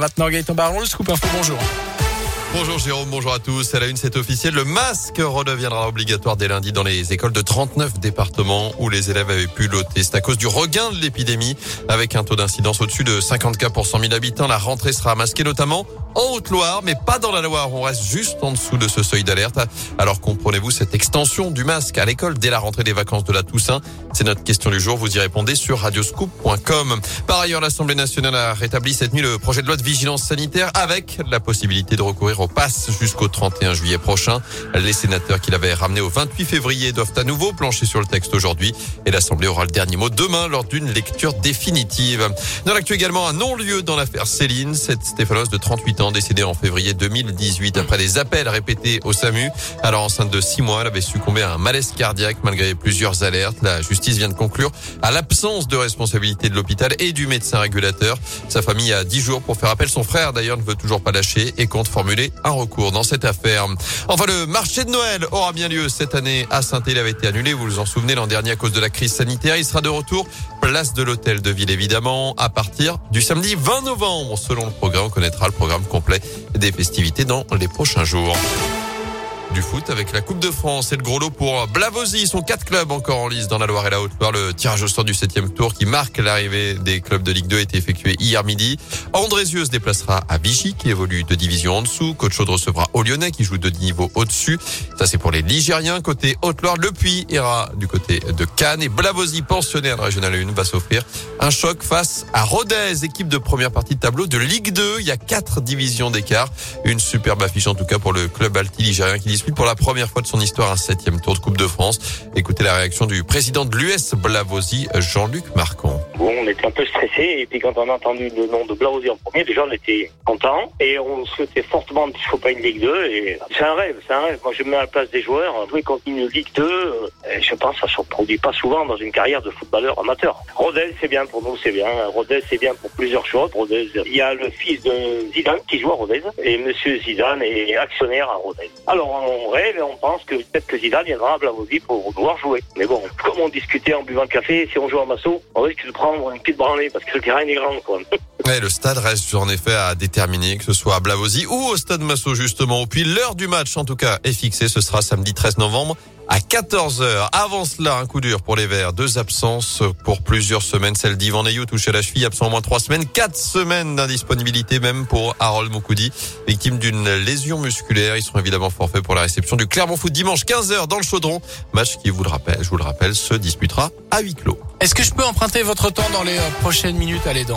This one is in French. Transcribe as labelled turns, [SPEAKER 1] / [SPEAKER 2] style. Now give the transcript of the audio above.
[SPEAKER 1] Maintenant, Gaëtan Baron, le scoop bonjour.
[SPEAKER 2] Bonjour Jérôme, bonjour à tous. À la une, c'est officiel. Le masque redeviendra obligatoire dès lundi dans les écoles de 39 départements où les élèves avaient pu loter. C'est à cause du regain de l'épidémie. Avec un taux d'incidence au-dessus de 50 cas pour 100 000 habitants, la rentrée sera masquée notamment en Haute-Loire, mais pas dans la Loire. On reste juste en dessous de ce seuil d'alerte. Alors comprenez-vous cette extension du masque à l'école dès la rentrée des vacances de la Toussaint? C'est notre question du jour. Vous y répondez sur radioscoop.com. Par ailleurs, l'Assemblée nationale a rétabli cette nuit le projet de loi de vigilance sanitaire avec la possibilité de recourir au pass jusqu'au 31 juillet prochain. Les sénateurs qui l'avaient ramené au 28 février doivent à nouveau plancher sur le texte aujourd'hui et l'Assemblée aura le dernier mot demain lors d'une lecture définitive. Dans l'actu également, un non-lieu dans l'affaire Céline. Cette Stéphanos de 38 ans décédée en février 2018 après des appels répétés au SAMU. Alors enceinte de six mois, elle avait succombé à un malaise cardiaque malgré plusieurs alertes. La justice vient de conclure à l'absence de responsabilité de l'hôpital et du médecin régulateur. Sa famille a dix jours pour faire appel. Son frère d'ailleurs ne veut toujours pas lâcher et compte formuler un recours dans cette affaire. Enfin, le marché de Noël aura bien lieu cette année à saint Il avait été annulé, vous vous en souvenez, l'an dernier à cause de la crise sanitaire. Il sera de retour place de l'hôtel de ville évidemment à partir du samedi 20 novembre. Selon le programme, on connaîtra le programme complet des festivités dans les prochains jours du foot avec la Coupe de France et le gros lot pour Blavozy. Ils sont quatre clubs encore en lice dans la Loire et la Haute-Loire. Le tirage au sort du septième tour qui marque l'arrivée des clubs de Ligue 2 a été effectué hier midi. Andrézieux se déplacera à Vichy qui évolue de division en dessous. Coach Chaud recevra au Lyonnais qui joue de niveau au-dessus. Ça c'est pour les Ligériens. Côté Haute-Loire, le Puy ira du côté de Cannes et Blavozy, pensionnaire de Régional 1, va s'offrir un choc face à Rodez, équipe de première partie de tableau de Ligue 2. Il y a quatre divisions d'écart. Une superbe affiche en tout cas pour le club alti ligérien qui pour la première fois de son histoire un septième tour de Coupe de France. Écoutez la réaction du président de l'US Blavozy, Jean-Luc Marcon.
[SPEAKER 3] Bon, on était un peu stressé et puis quand on a entendu le nom de Blavozy en premier, déjà on était content et on souhaitait fortement qu'il ne faut pas une Ligue 2 et c'est un rêve, c'est un rêve. Moi je me mets à la place des joueurs, jouer contre une Ligue 2, euh, je pense que ça se produit pas souvent dans une carrière de footballeur amateur. Rodez c'est bien pour nous, c'est bien. Rodez c'est bien pour plusieurs choses. Rodez, il y a le fils de Zidane qui joue à Rodez et Monsieur Zidane est actionnaire à Rodez. Alors on rêve et on pense que peut-être que Zidane viendra à Blavozy pour pouvoir jouer. Mais bon, comme on discutait en buvant le café, si on joue à Massot, on risque de prendre une petite branlée parce que le terrain est grand quoi.
[SPEAKER 2] Le stade reste en effet à déterminer, que ce soit à Blavozy ou au stade Massot justement. Puis l'heure du match en tout cas est fixée, ce sera samedi 13 novembre à 14h. Avant cela, un coup dur pour les Verts. Deux absences pour plusieurs semaines. Celle d'Ivan Ayou touché à la cheville, absent au moins trois semaines. Quatre semaines d'indisponibilité même pour Harold Moukoudi, victime d'une lésion musculaire. Ils seront évidemment forfaits pour la réception du Clermont Foot dimanche 15h dans le Chaudron. Match qui, je vous le rappelle, se disputera à huis clos.
[SPEAKER 1] Est-ce que je peux emprunter votre temps dans les euh, prochaines minutes Allez, dans